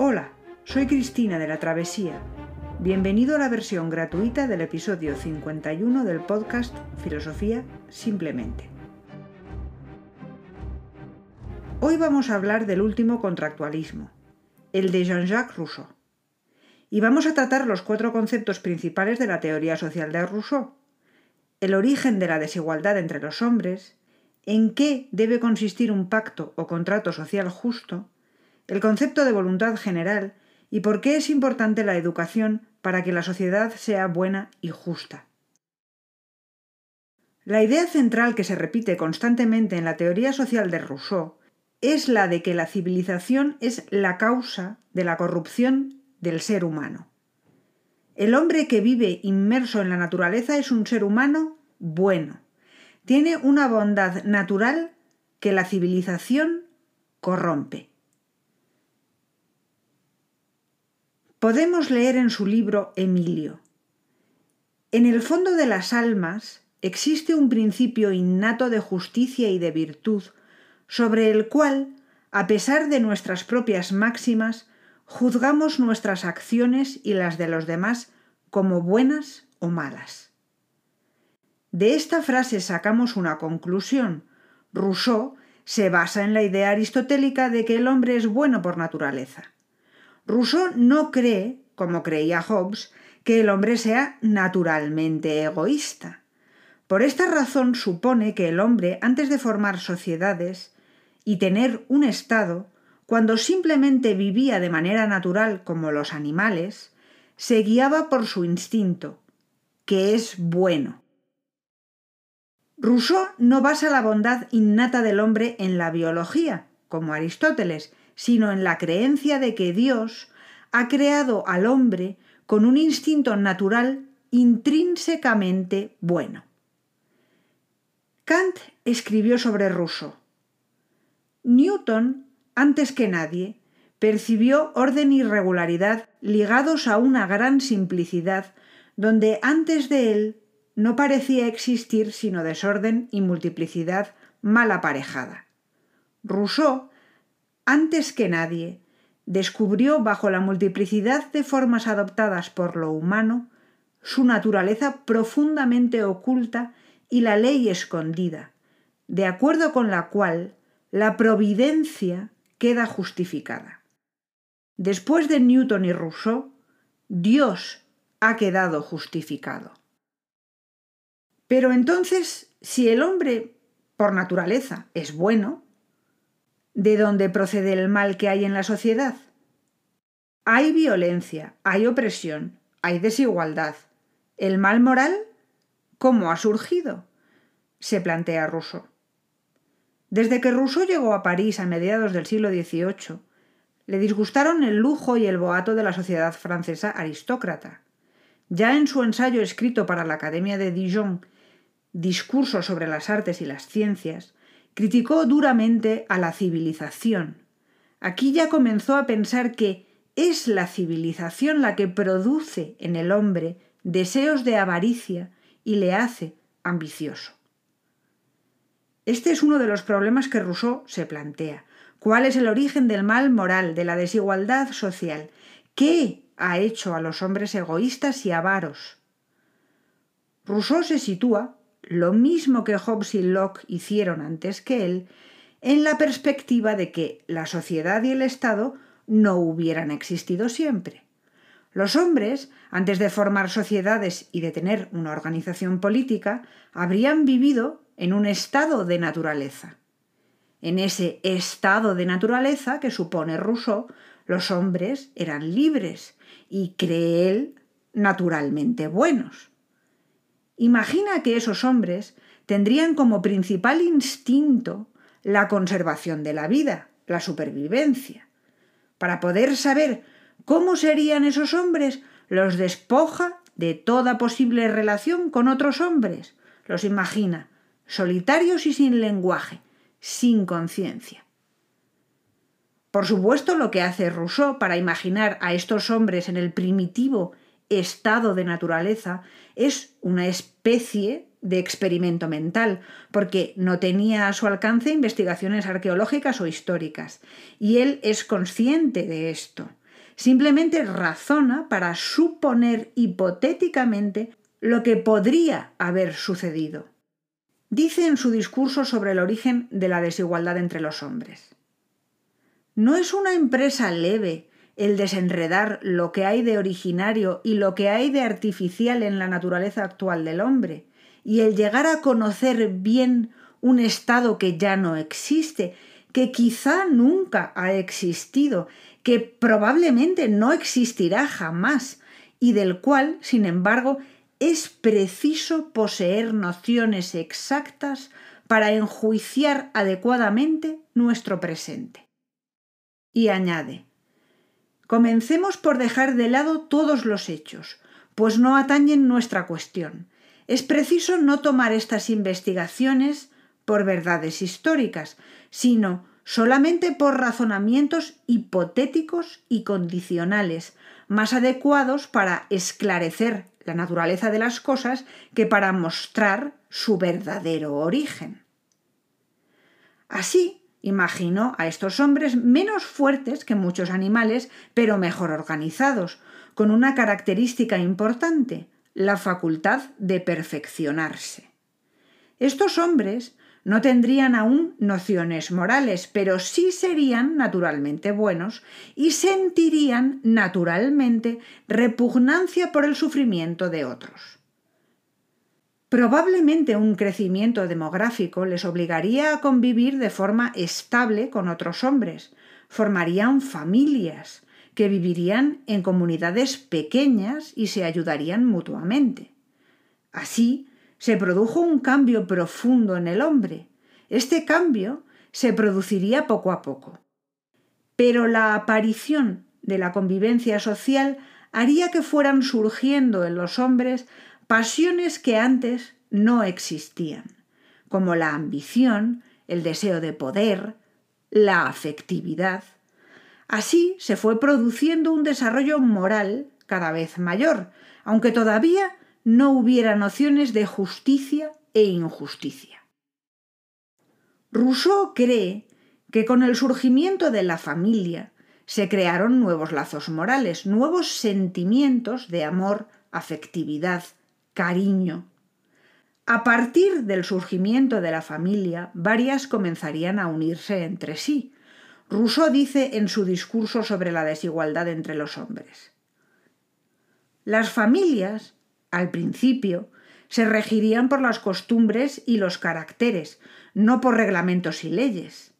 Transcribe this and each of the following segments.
Hola, soy Cristina de la Travesía. Bienvenido a la versión gratuita del episodio 51 del podcast Filosofía Simplemente. Hoy vamos a hablar del último contractualismo, el de Jean-Jacques Rousseau. Y vamos a tratar los cuatro conceptos principales de la teoría social de Rousseau. El origen de la desigualdad entre los hombres, en qué debe consistir un pacto o contrato social justo, el concepto de voluntad general y por qué es importante la educación para que la sociedad sea buena y justa. La idea central que se repite constantemente en la teoría social de Rousseau es la de que la civilización es la causa de la corrupción del ser humano. El hombre que vive inmerso en la naturaleza es un ser humano bueno, tiene una bondad natural que la civilización corrompe. Podemos leer en su libro Emilio. En el fondo de las almas existe un principio innato de justicia y de virtud, sobre el cual, a pesar de nuestras propias máximas, juzgamos nuestras acciones y las de los demás como buenas o malas. De esta frase sacamos una conclusión. Rousseau se basa en la idea aristotélica de que el hombre es bueno por naturaleza. Rousseau no cree, como creía Hobbes, que el hombre sea naturalmente egoísta. Por esta razón supone que el hombre, antes de formar sociedades y tener un Estado, cuando simplemente vivía de manera natural como los animales, se guiaba por su instinto, que es bueno. Rousseau no basa la bondad innata del hombre en la biología, como Aristóteles, sino en la creencia de que Dios ha creado al hombre con un instinto natural intrínsecamente bueno. Kant escribió sobre Rousseau. Newton, antes que nadie, percibió orden y regularidad ligados a una gran simplicidad, donde antes de él no parecía existir sino desorden y multiplicidad mal aparejada. Rousseau, antes que nadie, descubrió bajo la multiplicidad de formas adoptadas por lo humano su naturaleza profundamente oculta y la ley escondida, de acuerdo con la cual la providencia queda justificada. Después de Newton y Rousseau, Dios ha quedado justificado. Pero entonces, si el hombre, por naturaleza, es bueno, ¿de dónde procede el mal que hay en la sociedad? Hay violencia, hay opresión, hay desigualdad. ¿El mal moral? ¿Cómo ha surgido? se plantea Rousseau. Desde que Rousseau llegó a París a mediados del siglo XVIII, le disgustaron el lujo y el boato de la sociedad francesa aristócrata. Ya en su ensayo escrito para la Academia de Dijon discurso sobre las artes y las ciencias, criticó duramente a la civilización. Aquí ya comenzó a pensar que es la civilización la que produce en el hombre deseos de avaricia y le hace ambicioso. Este es uno de los problemas que Rousseau se plantea. ¿Cuál es el origen del mal moral, de la desigualdad social? ¿Qué ha hecho a los hombres egoístas y avaros? Rousseau se sitúa lo mismo que Hobbes y Locke hicieron antes que él, en la perspectiva de que la sociedad y el Estado no hubieran existido siempre. Los hombres, antes de formar sociedades y de tener una organización política, habrían vivido en un estado de naturaleza. En ese estado de naturaleza que supone Rousseau, los hombres eran libres y cree él naturalmente buenos. Imagina que esos hombres tendrían como principal instinto la conservación de la vida, la supervivencia. Para poder saber cómo serían esos hombres, los despoja de toda posible relación con otros hombres. Los imagina solitarios y sin lenguaje, sin conciencia. Por supuesto, lo que hace Rousseau para imaginar a estos hombres en el primitivo estado de naturaleza es una especie de experimento mental, porque no tenía a su alcance investigaciones arqueológicas o históricas, y él es consciente de esto. simplemente razona para suponer hipotéticamente lo que podría haber sucedido. Dice en su discurso sobre el origen de la desigualdad entre los hombres. No es una empresa leve el desenredar lo que hay de originario y lo que hay de artificial en la naturaleza actual del hombre, y el llegar a conocer bien un estado que ya no existe, que quizá nunca ha existido, que probablemente no existirá jamás, y del cual, sin embargo, es preciso poseer nociones exactas para enjuiciar adecuadamente nuestro presente. Y añade, comencemos por dejar de lado todos los hechos, pues no atañen nuestra cuestión. Es preciso no tomar estas investigaciones por verdades históricas, sino solamente por razonamientos hipotéticos y condicionales, más adecuados para esclarecer la naturaleza de las cosas que para mostrar su verdadero origen. Así, imaginó a estos hombres menos fuertes que muchos animales, pero mejor organizados, con una característica importante, la facultad de perfeccionarse. Estos hombres no tendrían aún nociones morales, pero sí serían naturalmente buenos y sentirían naturalmente repugnancia por el sufrimiento de otros. Probablemente un crecimiento demográfico les obligaría a convivir de forma estable con otros hombres, formarían familias, que vivirían en comunidades pequeñas y se ayudarían mutuamente. Así, se produjo un cambio profundo en el hombre. Este cambio se produciría poco a poco. Pero la aparición de la convivencia social haría que fueran surgiendo en los hombres pasiones que antes no existían, como la ambición, el deseo de poder, la afectividad. Así se fue produciendo un desarrollo moral cada vez mayor, aunque todavía no hubiera nociones de justicia e injusticia. Rousseau cree que con el surgimiento de la familia se crearon nuevos lazos morales, nuevos sentimientos de amor, afectividad, cariño. A partir del surgimiento de la familia, varias comenzarían a unirse entre sí. Rousseau dice en su discurso sobre la desigualdad entre los hombres. Las familias al principio, se regirían por las costumbres y los caracteres, no por reglamentos y leyes.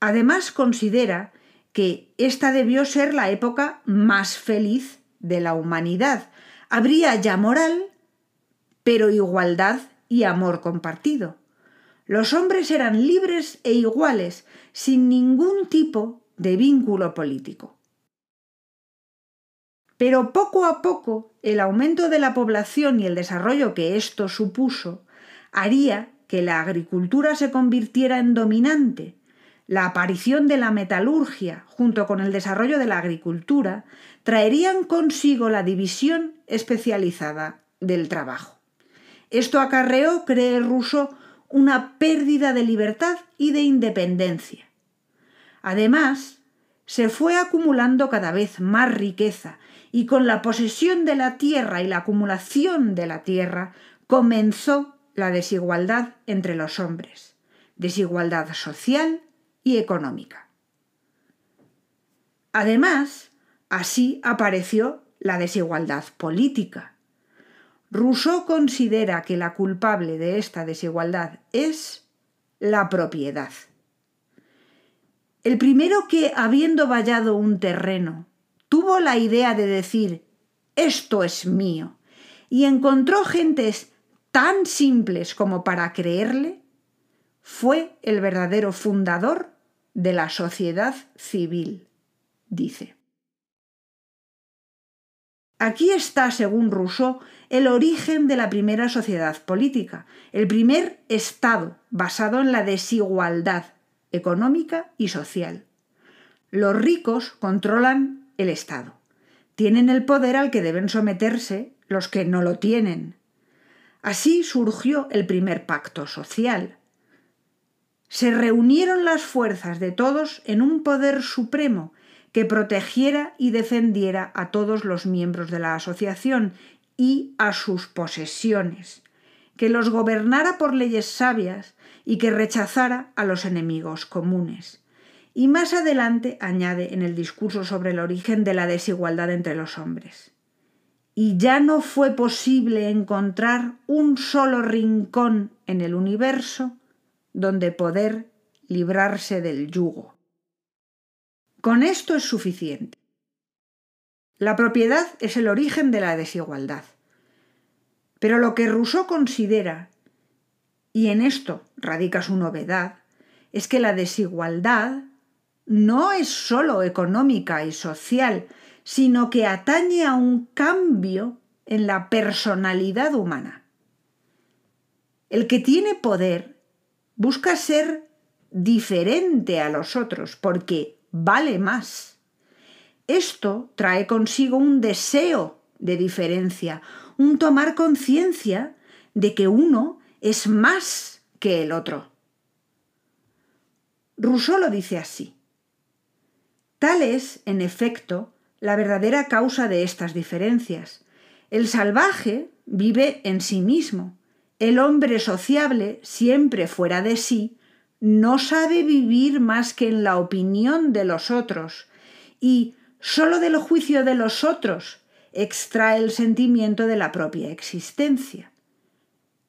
Además considera que esta debió ser la época más feliz de la humanidad. Habría ya moral, pero igualdad y amor compartido. Los hombres eran libres e iguales, sin ningún tipo de vínculo político. Pero poco a poco el aumento de la población y el desarrollo que esto supuso haría que la agricultura se convirtiera en dominante. La aparición de la metalurgia junto con el desarrollo de la agricultura traerían consigo la división especializada del trabajo. Esto acarreó, cree Rousseau, una pérdida de libertad y de independencia. Además, se fue acumulando cada vez más riqueza y con la posesión de la tierra y la acumulación de la tierra comenzó la desigualdad entre los hombres, desigualdad social y económica. Además, así apareció la desigualdad política. Rousseau considera que la culpable de esta desigualdad es la propiedad. El primero que, habiendo vallado un terreno, tuvo la idea de decir esto es mío y encontró gentes tan simples como para creerle, fue el verdadero fundador de la sociedad civil, dice. Aquí está, según Rousseau, el origen de la primera sociedad política, el primer Estado basado en la desigualdad económica y social. Los ricos controlan el Estado. Tienen el poder al que deben someterse los que no lo tienen. Así surgió el primer pacto social. Se reunieron las fuerzas de todos en un poder supremo que protegiera y defendiera a todos los miembros de la asociación y a sus posesiones, que los gobernara por leyes sabias y que rechazara a los enemigos comunes. Y más adelante añade en el discurso sobre el origen de la desigualdad entre los hombres. Y ya no fue posible encontrar un solo rincón en el universo donde poder librarse del yugo. Con esto es suficiente. La propiedad es el origen de la desigualdad. Pero lo que Rousseau considera, y en esto radica su novedad, es que la desigualdad no es sólo económica y social, sino que atañe a un cambio en la personalidad humana. El que tiene poder busca ser diferente a los otros porque vale más. Esto trae consigo un deseo de diferencia, un tomar conciencia de que uno es más que el otro. Rousseau lo dice así. Tal es, en efecto, la verdadera causa de estas diferencias. El salvaje vive en sí mismo. El hombre sociable, siempre fuera de sí, no sabe vivir más que en la opinión de los otros y sólo del juicio de los otros extrae el sentimiento de la propia existencia.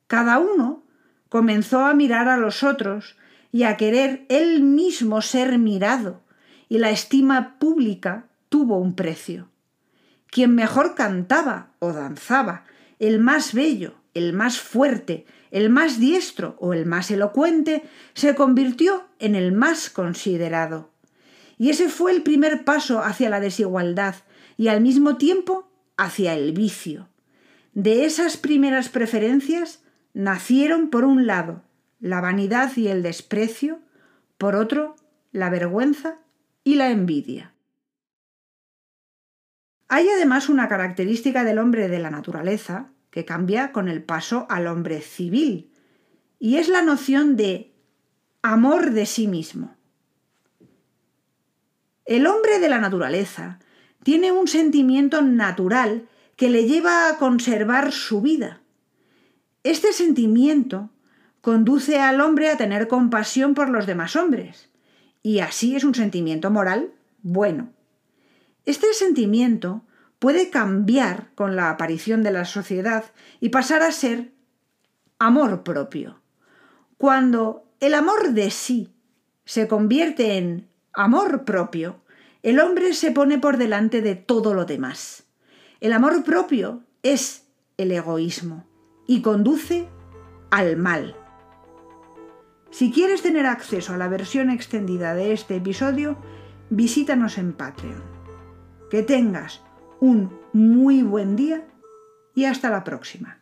Cada uno comenzó a mirar a los otros y a querer él mismo ser mirado, y la estima pública tuvo un precio. Quien mejor cantaba o danzaba, el más bello, el más fuerte, el más diestro o el más elocuente, se convirtió en el más considerado. Y ese fue el primer paso hacia la desigualdad y al mismo tiempo hacia el vicio. De esas primeras preferencias nacieron por un lado la vanidad y el desprecio, por otro la vergüenza y la envidia. Hay además una característica del hombre de la naturaleza que cambia con el paso al hombre civil, y es la noción de amor de sí mismo. El hombre de la naturaleza tiene un sentimiento natural que le lleva a conservar su vida. Este sentimiento conduce al hombre a tener compasión por los demás hombres, y así es un sentimiento moral bueno. Este sentimiento puede cambiar con la aparición de la sociedad y pasar a ser amor propio. Cuando el amor de sí se convierte en amor propio, el hombre se pone por delante de todo lo demás. El amor propio es el egoísmo y conduce al mal. Si quieres tener acceso a la versión extendida de este episodio, visítanos en Patreon. Que tengas un muy buen día y hasta la próxima.